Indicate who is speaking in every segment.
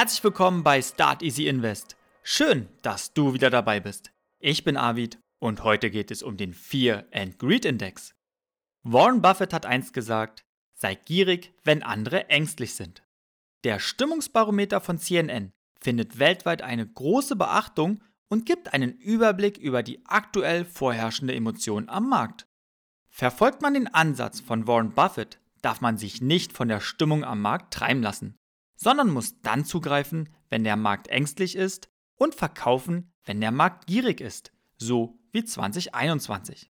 Speaker 1: Herzlich willkommen bei Start Easy Invest. Schön, dass du wieder dabei bist. Ich bin Arvid und heute geht es um den Fear and Greed Index. Warren Buffett hat einst gesagt, sei gierig, wenn andere ängstlich sind. Der Stimmungsbarometer von CNN findet weltweit eine große Beachtung und gibt einen Überblick über die aktuell vorherrschende Emotion am Markt. Verfolgt man den Ansatz von Warren Buffett, darf man sich nicht von der Stimmung am Markt treiben lassen, sondern muss dann zugreifen, wenn der Markt ängstlich ist und verkaufen, wenn der Markt gierig ist, so wie 2021.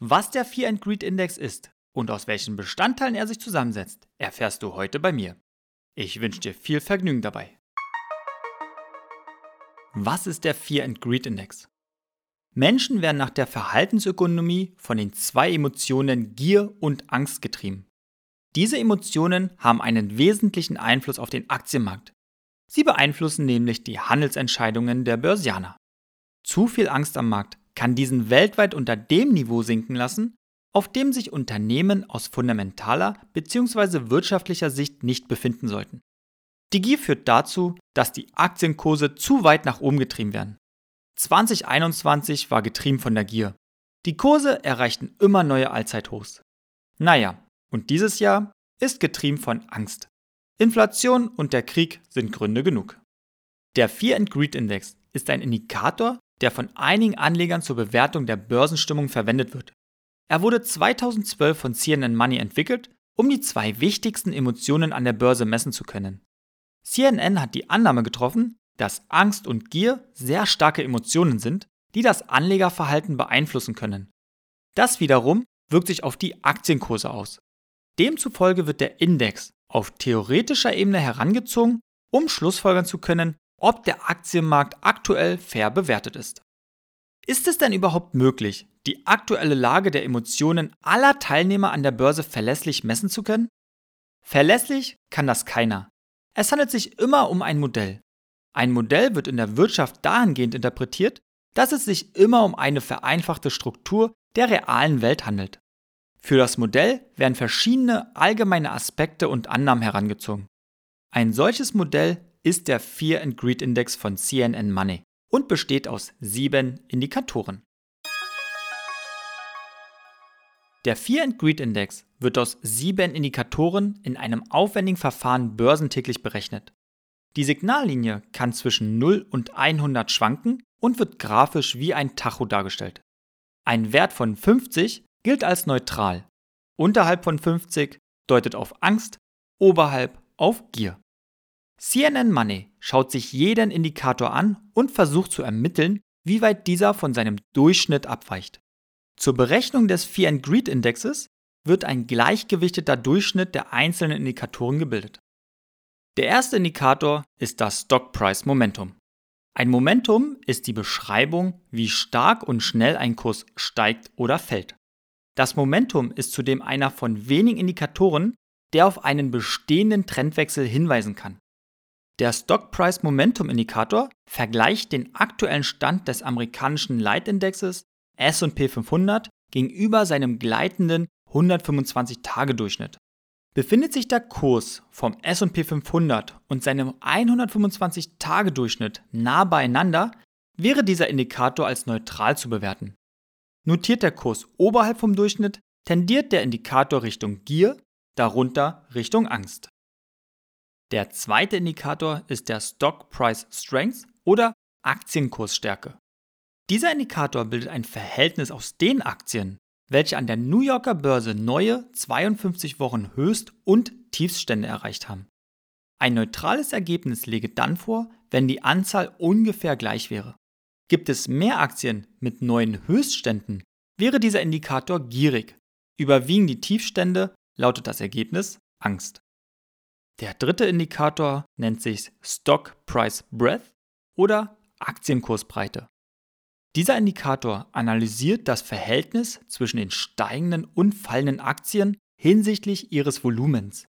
Speaker 1: Was der Fear and Greed Index ist und aus welchen Bestandteilen er sich zusammensetzt, erfährst du heute bei mir. Ich wünsche dir viel Vergnügen dabei. Was ist der Fear and Greed Index? Menschen werden nach der Verhaltensökonomie von den zwei Emotionen Gier und Angst getrieben. Diese Emotionen haben einen wesentlichen Einfluss auf den Aktienmarkt. Sie beeinflussen nämlich die Handelsentscheidungen der Börsianer. Zu viel Angst am Markt kann diesen weltweit unter dem Niveau sinken lassen, auf dem sich Unternehmen aus fundamentaler bzw. wirtschaftlicher Sicht nicht befinden sollten. Die Gier führt dazu, dass die Aktienkurse zu weit nach oben getrieben werden. 2021 war getrieben von der Gier. Die Kurse erreichten immer neue Allzeithochs. Naja, und dieses Jahr ist getrieben von Angst. Inflation und der Krieg sind Gründe genug. Der Fear and Greed Index ist ein Indikator, der von einigen Anlegern zur Bewertung der Börsenstimmung verwendet wird. Er wurde 2012 von CNN Money entwickelt, um die zwei wichtigsten Emotionen an der Börse messen zu können. CNN hat die Annahme getroffen, dass Angst und Gier sehr starke Emotionen sind, die das Anlegerverhalten beeinflussen können. Das wiederum wirkt sich auf die Aktienkurse aus. Demzufolge wird der Index auf theoretischer Ebene herangezogen, um schlussfolgern zu können, ob der Aktienmarkt aktuell fair bewertet ist. Ist es denn überhaupt möglich, die aktuelle Lage der Emotionen aller Teilnehmer an der Börse verlässlich messen zu können? Verlässlich kann das keiner. Es handelt sich immer um ein Modell. Ein Modell wird in der Wirtschaft dahingehend interpretiert, dass es sich immer um eine vereinfachte Struktur der realen Welt handelt. Für das Modell werden verschiedene allgemeine Aspekte und Annahmen herangezogen. Ein solches Modell ist der Fear and Greed Index von CNN Money und besteht aus sieben Indikatoren. Der Fear and Greed Index wird aus sieben Indikatoren in einem aufwendigen Verfahren börsentäglich berechnet. Die Signallinie kann zwischen 0 und 100 schwanken und wird grafisch wie ein Tacho dargestellt. Ein Wert von 50 gilt als neutral. Unterhalb von 50 deutet auf Angst, oberhalb auf Gier. CNN Money schaut sich jeden Indikator an und versucht zu ermitteln, wie weit dieser von seinem Durchschnitt abweicht. Zur Berechnung des Fear and Greed Indexes wird ein gleichgewichteter Durchschnitt der einzelnen Indikatoren gebildet. Der erste Indikator ist das Stock Price Momentum. Ein Momentum ist die Beschreibung, wie stark und schnell ein Kurs steigt oder fällt. Das Momentum ist zudem einer von wenigen Indikatoren, der auf einen bestehenden Trendwechsel hinweisen kann. Der Stock Price Momentum Indikator vergleicht den aktuellen Stand des amerikanischen Leitindexes S&P 500 gegenüber seinem gleitenden 125-Tage-Durchschnitt. Befindet sich der Kurs vom S&P 500 und seinem 125-Tage-Durchschnitt nah beieinander, wäre dieser Indikator als neutral zu bewerten. Notiert der Kurs oberhalb vom Durchschnitt, tendiert der Indikator Richtung Gier, darunter Richtung Angst. Der zweite Indikator ist der Stock Price Strength oder Aktienkursstärke. Dieser Indikator bildet ein Verhältnis aus den Aktien, welche an der New Yorker Börse neue 52 Wochen Höchst- und Tiefststände erreicht haben. Ein neutrales Ergebnis lege dann vor, wenn die Anzahl ungefähr gleich wäre. Gibt es mehr Aktien mit neuen Höchstständen, wäre dieser Indikator gierig. Überwiegen die Tiefstände, lautet das Ergebnis Angst. Der dritte Indikator nennt sich Stock Price Breadth oder Aktienkursbreite. Dieser Indikator analysiert das Verhältnis zwischen den steigenden und fallenden Aktien hinsichtlich ihres Volumens.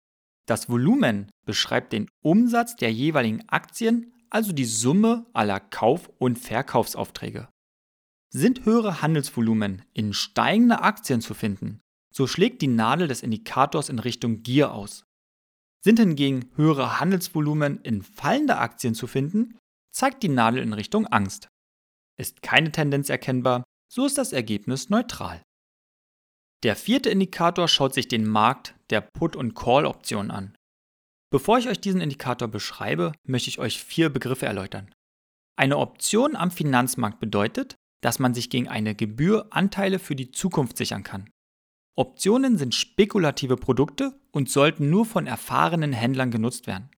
Speaker 1: Das Volumen beschreibt den Umsatz der jeweiligen Aktien also die Summe aller Kauf- und Verkaufsaufträge. Sind höhere Handelsvolumen in steigende Aktien zu finden, so schlägt die Nadel des Indikators in Richtung Gier aus. Sind hingegen höhere Handelsvolumen in fallender Aktien zu finden, zeigt die Nadel in Richtung Angst. Ist keine Tendenz erkennbar, so ist das Ergebnis neutral. Der vierte Indikator schaut sich den Markt der Put- und Call-Optionen an. Bevor ich euch diesen Indikator beschreibe, möchte ich euch vier Begriffe erläutern. Eine Option am Finanzmarkt bedeutet, dass man sich gegen eine Gebühr Anteile für die Zukunft sichern kann. Optionen sind spekulative Produkte und sollten nur von erfahrenen Händlern genutzt werden.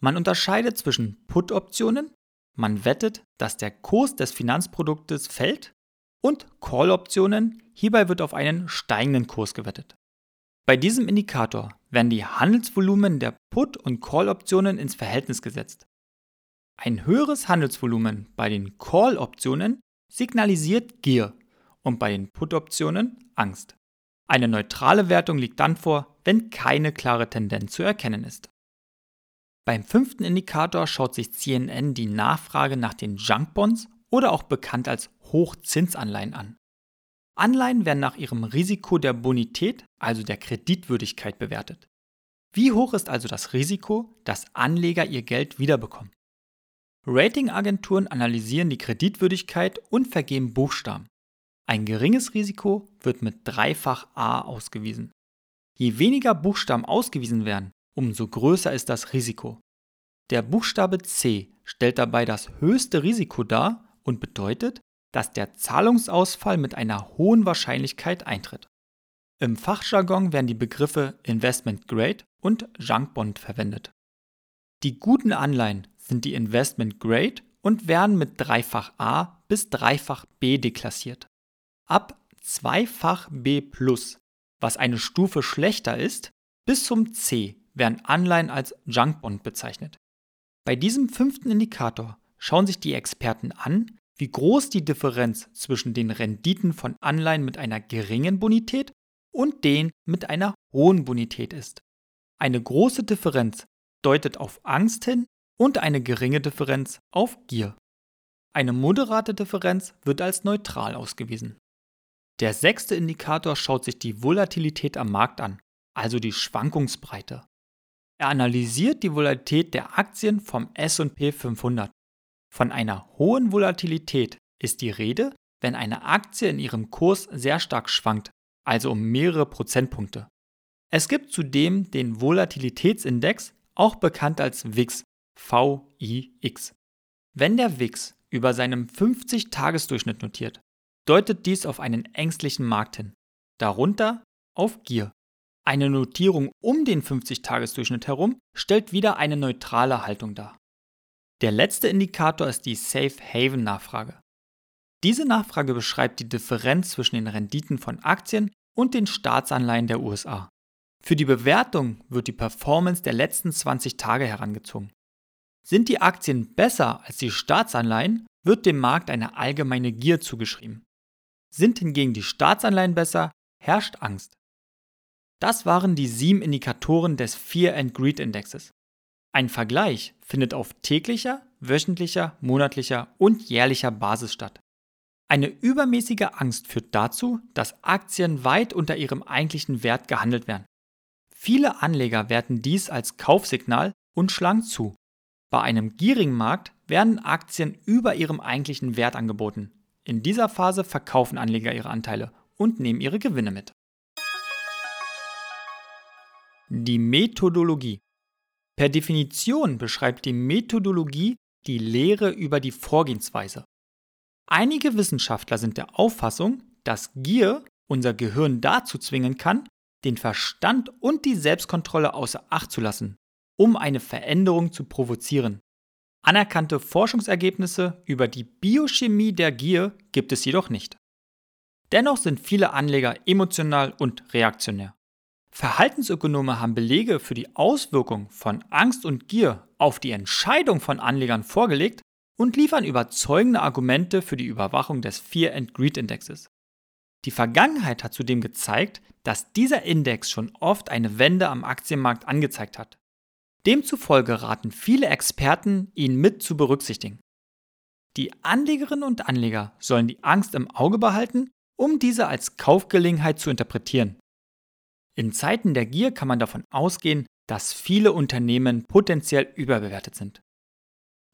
Speaker 1: Man unterscheidet zwischen Put-Optionen, man wettet, dass der Kurs des Finanzproduktes fällt, und Call-Optionen, hierbei wird auf einen steigenden Kurs gewettet. Bei diesem Indikator werden die Handelsvolumen der Put- und Call-Optionen ins Verhältnis gesetzt. Ein höheres Handelsvolumen bei den Call-Optionen signalisiert Gier und bei den Put-Optionen Angst. Eine neutrale Wertung liegt dann vor, wenn keine klare Tendenz zu erkennen ist. Beim fünften Indikator schaut sich CNN die Nachfrage nach den Junk Bonds oder auch bekannt als Hochzinsanleihen an. Anleihen werden nach ihrem Risiko der Bonität, also der Kreditwürdigkeit, bewertet. Wie hoch ist also das Risiko, dass Anleger ihr Geld wiederbekommen? Ratingagenturen analysieren die Kreditwürdigkeit und vergeben Buchstaben. Ein geringes Risiko wird mit dreifach A ausgewiesen. Je weniger Buchstaben ausgewiesen werden, umso größer ist das Risiko. Der Buchstabe C stellt dabei das höchste Risiko dar und bedeutet, dass der Zahlungsausfall mit einer hohen Wahrscheinlichkeit eintritt. Im Fachjargon werden die Begriffe Investment Grade und Junk Bond verwendet. Die guten Anleihen sind die Investment Grade und werden mit dreifach A bis dreifach B deklassiert. Ab zweifach B+, was eine Stufe schlechter ist, bis zum C werden Anleihen als Junk Bond bezeichnet. Bei diesem fünften Indikator schauen sich die Experten an, wie groß die Differenz zwischen den Renditen von Anleihen mit einer geringen Bonität und den mit einer hohen Bonität ist. Eine große Differenz deutet auf Angst hin und eine geringe Differenz auf Gier. Eine moderate Differenz wird als neutral ausgewiesen. Der sechste Indikator schaut sich die Volatilität am Markt an, also die Schwankungsbreite. Er analysiert die Volatilität der Aktien vom SP 500. Von einer hohen Volatilität ist die Rede, wenn eine Aktie in ihrem Kurs sehr stark schwankt, also um mehrere Prozentpunkte. Es gibt zudem den Volatilitätsindex, auch bekannt als VIX, VIX. Wenn der VIX über seinem 50-Tagesdurchschnitt notiert, deutet dies auf einen ängstlichen Markt hin, darunter auf Gier. Eine Notierung um den 50-Tagesdurchschnitt herum stellt wieder eine neutrale Haltung dar. Der letzte Indikator ist die Safe Haven Nachfrage. Diese Nachfrage beschreibt die Differenz zwischen den Renditen von Aktien und den Staatsanleihen der USA. Für die Bewertung wird die Performance der letzten 20 Tage herangezogen. Sind die Aktien besser als die Staatsanleihen, wird dem Markt eine allgemeine Gier zugeschrieben. Sind hingegen die Staatsanleihen besser, herrscht Angst. Das waren die sieben Indikatoren des Fear and Greed Indexes. Ein Vergleich findet auf täglicher, wöchentlicher, monatlicher und jährlicher Basis statt. Eine übermäßige Angst führt dazu, dass Aktien weit unter ihrem eigentlichen Wert gehandelt werden. Viele Anleger werten dies als Kaufsignal und schlagen zu. Bei einem gierigen Markt werden Aktien über ihrem eigentlichen Wert angeboten, in dieser Phase verkaufen Anleger ihre Anteile und nehmen ihre Gewinne mit. Die Methodologie. Per Definition beschreibt die Methodologie die Lehre über die Vorgehensweise. Einige Wissenschaftler sind der Auffassung, dass Gier unser Gehirn dazu zwingen kann, den Verstand und die Selbstkontrolle außer Acht zu lassen, um eine Veränderung zu provozieren. Anerkannte Forschungsergebnisse über die Biochemie der Gier gibt es jedoch nicht. Dennoch sind viele Anleger emotional und reaktionär. Verhaltensökonome haben Belege für die Auswirkung von Angst und Gier auf die Entscheidung von Anlegern vorgelegt und liefern überzeugende Argumente für die Überwachung des Fear and Greed Indexes. Die Vergangenheit hat zudem gezeigt, dass dieser Index schon oft eine Wende am Aktienmarkt angezeigt hat. Demzufolge raten viele Experten, ihn mit zu berücksichtigen. Die Anlegerinnen und Anleger sollen die Angst im Auge behalten, um diese als Kaufgelegenheit zu interpretieren. In Zeiten der Gier kann man davon ausgehen, dass viele Unternehmen potenziell überbewertet sind.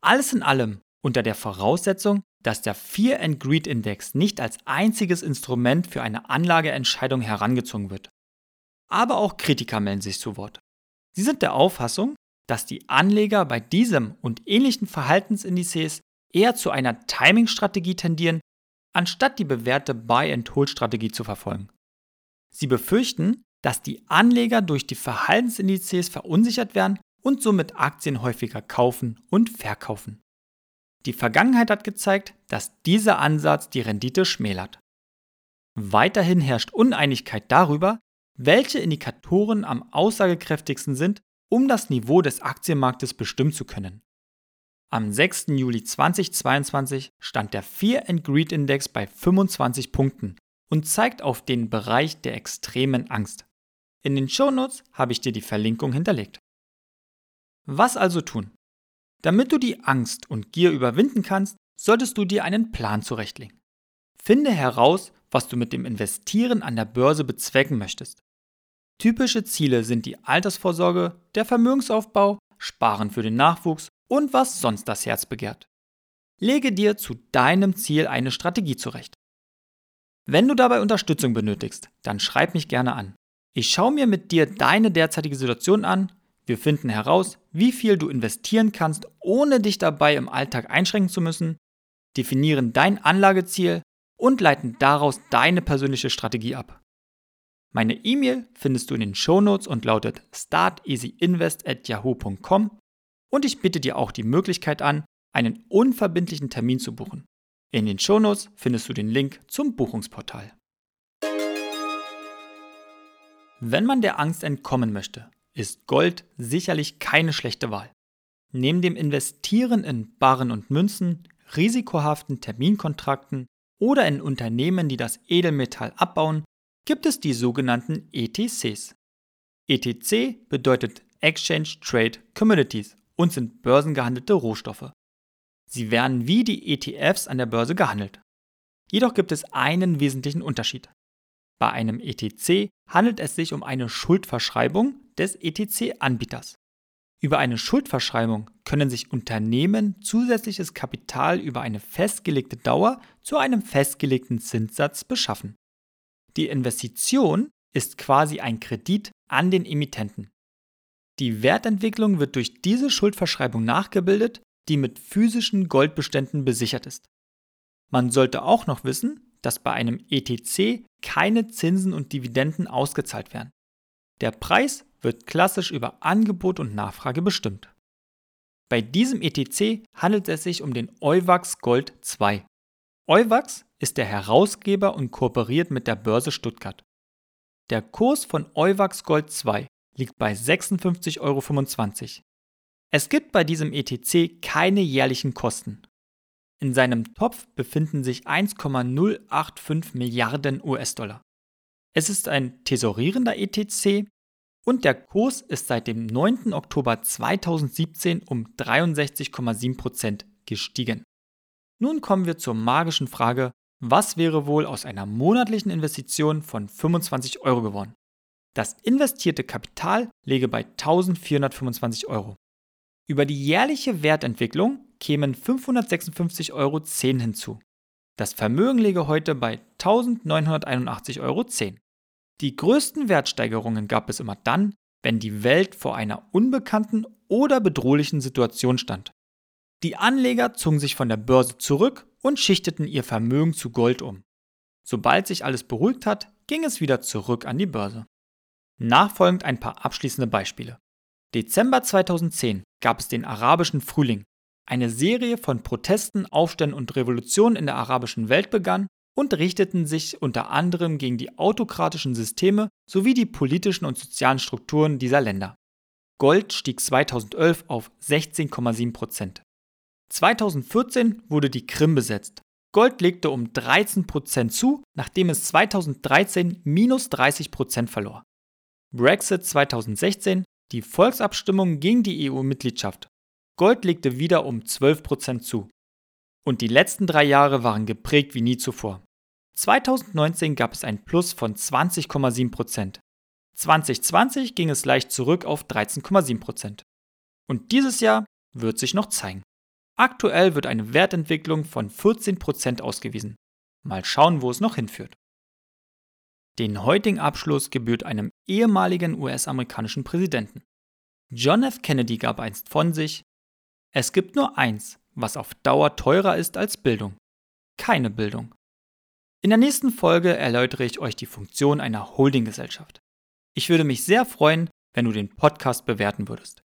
Speaker 1: Alles in allem unter der Voraussetzung, dass der Fear and Greed Index nicht als einziges Instrument für eine Anlageentscheidung herangezogen wird. Aber auch Kritiker melden sich zu Wort. Sie sind der Auffassung, dass die Anleger bei diesem und ähnlichen Verhaltensindizes eher zu einer Timing-Strategie tendieren, anstatt die bewährte Buy-and-Hold-Strategie zu verfolgen. Sie befürchten, dass die Anleger durch die Verhaltensindizes verunsichert werden und somit Aktien häufiger kaufen und verkaufen. Die Vergangenheit hat gezeigt, dass dieser Ansatz die Rendite schmälert. Weiterhin herrscht Uneinigkeit darüber, welche Indikatoren am aussagekräftigsten sind, um das Niveau des Aktienmarktes bestimmen zu können. Am 6. Juli 2022 stand der Fear and Greed Index bei 25 Punkten und zeigt auf den Bereich der extremen Angst. In den Shownotes habe ich dir die Verlinkung hinterlegt. Was also tun? Damit du die Angst und Gier überwinden kannst, solltest du dir einen Plan zurechtlegen. Finde heraus, was du mit dem Investieren an der Börse bezwecken möchtest. Typische Ziele sind die Altersvorsorge, der Vermögensaufbau, Sparen für den Nachwuchs und was sonst das Herz begehrt. Lege dir zu deinem Ziel eine Strategie zurecht. Wenn du dabei Unterstützung benötigst, dann schreib mich gerne an. Ich schaue mir mit dir deine derzeitige Situation an, wir finden heraus, wie viel du investieren kannst, ohne dich dabei im Alltag einschränken zu müssen, definieren dein Anlageziel und leiten daraus deine persönliche Strategie ab. Meine E-Mail findest du in den Shownotes und lautet starteasyinvest@yahoo.com und ich bitte dir auch die Möglichkeit an, einen unverbindlichen Termin zu buchen. In den Shownotes findest du den Link zum Buchungsportal. Wenn man der Angst entkommen möchte, ist Gold sicherlich keine schlechte Wahl. Neben dem Investieren in Barren und Münzen, risikohaften Terminkontrakten oder in Unternehmen, die das Edelmetall abbauen, gibt es die sogenannten ETCs. ETC bedeutet Exchange Trade Commodities und sind börsengehandelte Rohstoffe. Sie werden wie die ETFs an der Börse gehandelt. Jedoch gibt es einen wesentlichen Unterschied. Bei einem ETC handelt es sich um eine Schuldverschreibung des ETC-Anbieters. Über eine Schuldverschreibung können sich Unternehmen zusätzliches Kapital über eine festgelegte Dauer zu einem festgelegten Zinssatz beschaffen. Die Investition ist quasi ein Kredit an den Emittenten. Die Wertentwicklung wird durch diese Schuldverschreibung nachgebildet, die mit physischen Goldbeständen besichert ist. Man sollte auch noch wissen, dass bei einem ETC keine Zinsen und Dividenden ausgezahlt werden. Der Preis wird klassisch über Angebot und Nachfrage bestimmt. Bei diesem ETC handelt es sich um den Euwax Gold 2. Euwax ist der Herausgeber und kooperiert mit der Börse Stuttgart. Der Kurs von Euwax Gold 2 liegt bei 56,25 Euro. Es gibt bei diesem ETC keine jährlichen Kosten. In seinem Topf befinden sich 1,085 Milliarden US-Dollar. Es ist ein tesorierender ETC und der Kurs ist seit dem 9. Oktober 2017 um 63,7% gestiegen. Nun kommen wir zur magischen Frage, was wäre wohl aus einer monatlichen Investition von 25 Euro geworden? Das investierte Kapital läge bei 1425 Euro. Über die jährliche Wertentwicklung kämen 556,10 Euro hinzu. Das Vermögen läge heute bei 1981,10 Euro. Die größten Wertsteigerungen gab es immer dann, wenn die Welt vor einer unbekannten oder bedrohlichen Situation stand. Die Anleger zogen sich von der Börse zurück und schichteten ihr Vermögen zu Gold um. Sobald sich alles beruhigt hat, ging es wieder zurück an die Börse. Nachfolgend ein paar abschließende Beispiele. Dezember 2010 gab es den arabischen Frühling. Eine Serie von Protesten, Aufständen und Revolutionen in der arabischen Welt begann und richteten sich unter anderem gegen die autokratischen Systeme sowie die politischen und sozialen Strukturen dieser Länder. Gold stieg 2011 auf 16,7% 2014 wurde die Krim besetzt. Gold legte um 13% zu, nachdem es 2013 minus 30% verlor. Brexit 2016, die Volksabstimmung gegen die EU-Mitgliedschaft. Gold legte wieder um 12% zu. Und die letzten drei Jahre waren geprägt wie nie zuvor. 2019 gab es ein Plus von 20,7%. 2020 ging es leicht zurück auf 13,7%. Und dieses Jahr wird sich noch zeigen. Aktuell wird eine Wertentwicklung von 14% ausgewiesen. Mal schauen, wo es noch hinführt. Den heutigen Abschluss gebührt einem ehemaligen US-amerikanischen Präsidenten. John F. Kennedy gab einst von sich, es gibt nur eins, was auf Dauer teurer ist als Bildung. Keine Bildung. In der nächsten Folge erläutere ich euch die Funktion einer Holdinggesellschaft. Ich würde mich sehr freuen, wenn du den Podcast bewerten würdest.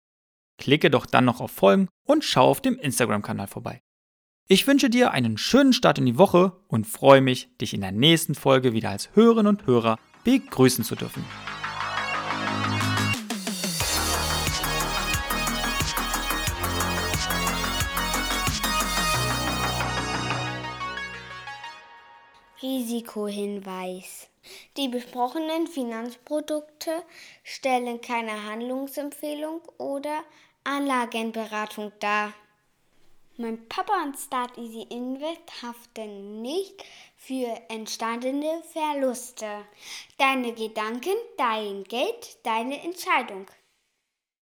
Speaker 1: Klicke doch dann noch auf Folgen und schau auf dem Instagram-Kanal vorbei. Ich wünsche dir einen schönen Start in die Woche und freue mich, dich in der nächsten Folge wieder als Hörerinnen und Hörer begrüßen zu dürfen.
Speaker 2: Risikohinweis. Die besprochenen Finanzprodukte stellen keine Handlungsempfehlung oder Anlagenberatung dar. Mein Papa und Start Easy Invest haften nicht für entstandene Verluste. Deine Gedanken, dein Geld, deine Entscheidung.